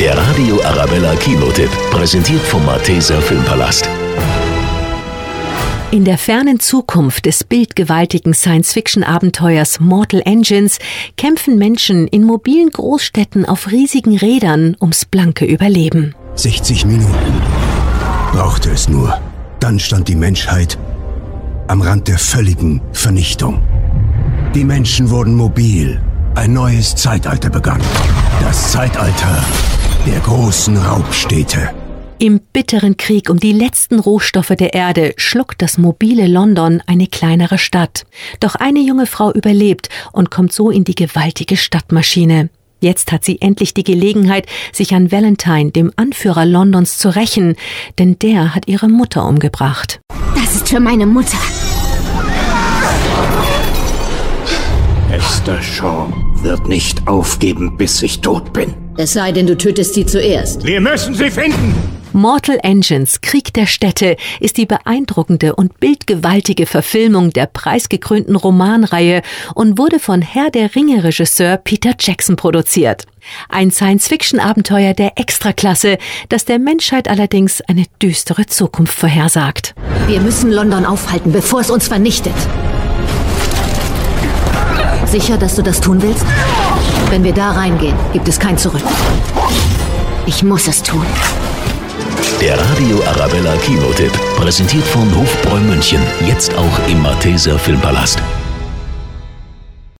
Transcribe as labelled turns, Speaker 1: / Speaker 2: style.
Speaker 1: Der Radio Arabella Kinotipp, präsentiert vom Malteser Filmpalast.
Speaker 2: In der fernen Zukunft des bildgewaltigen Science-Fiction-Abenteuers Mortal Engines kämpfen Menschen in mobilen Großstädten auf riesigen Rädern ums blanke Überleben.
Speaker 3: 60 Minuten brauchte es nur. Dann stand die Menschheit am Rand der völligen Vernichtung. Die Menschen wurden mobil. Ein neues Zeitalter begann. Das Zeitalter der großen Raubstädte.
Speaker 2: Im bitteren Krieg um die letzten Rohstoffe der Erde schluckt das mobile London eine kleinere Stadt. Doch eine junge Frau überlebt und kommt so in die gewaltige Stadtmaschine. Jetzt hat sie endlich die Gelegenheit, sich an Valentine, dem Anführer Londons, zu rächen, denn der hat ihre Mutter umgebracht.
Speaker 4: Das ist für meine Mutter.
Speaker 5: Esther Shaw wird nicht aufgeben, bis ich tot bin.
Speaker 6: Es sei denn, du tötest sie zuerst.
Speaker 5: Wir müssen sie finden!
Speaker 2: Mortal Engines Krieg der Städte ist die beeindruckende und bildgewaltige Verfilmung der preisgekrönten Romanreihe und wurde von Herr der Ringe Regisseur Peter Jackson produziert. Ein Science-Fiction-Abenteuer der Extraklasse, das der Menschheit allerdings eine düstere Zukunft vorhersagt.
Speaker 6: Wir müssen London aufhalten, bevor es uns vernichtet. Sicher, dass du das tun willst? Wenn wir da reingehen, gibt es kein Zurück. Ich muss es tun.
Speaker 1: Der Radio Arabella Kinotipp, präsentiert von Hofbräu München, jetzt auch im Malteser Filmpalast.